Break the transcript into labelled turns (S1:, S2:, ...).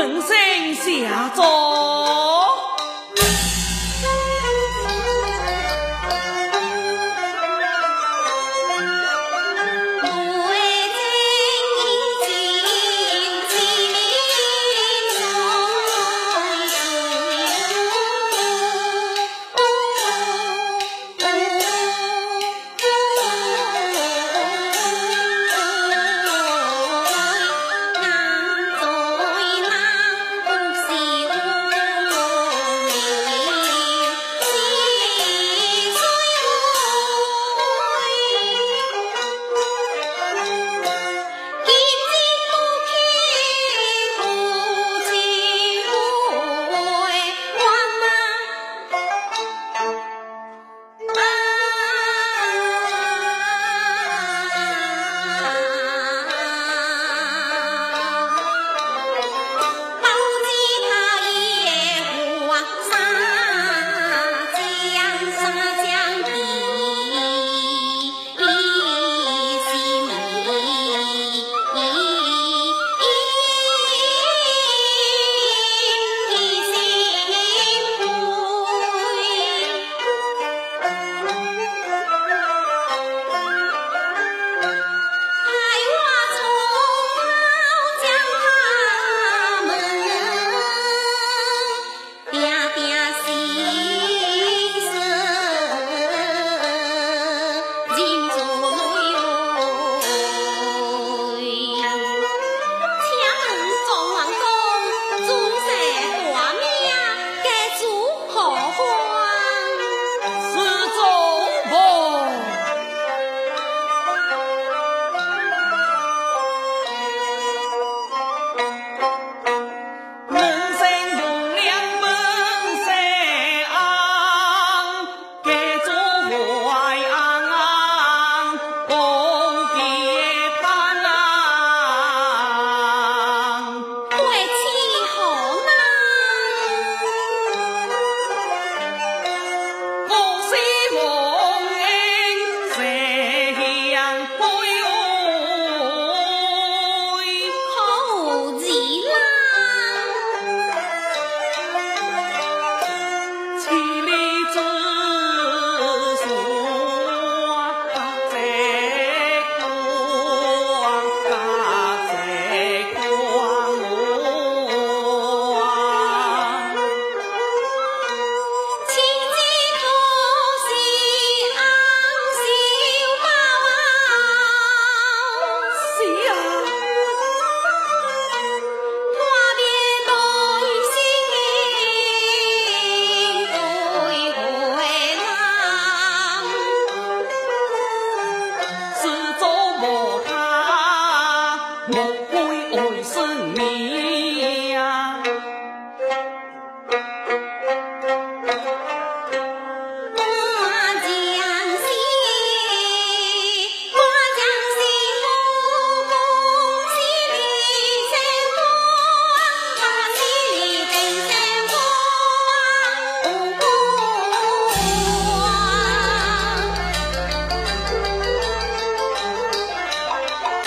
S1: 门生下葬。Oh,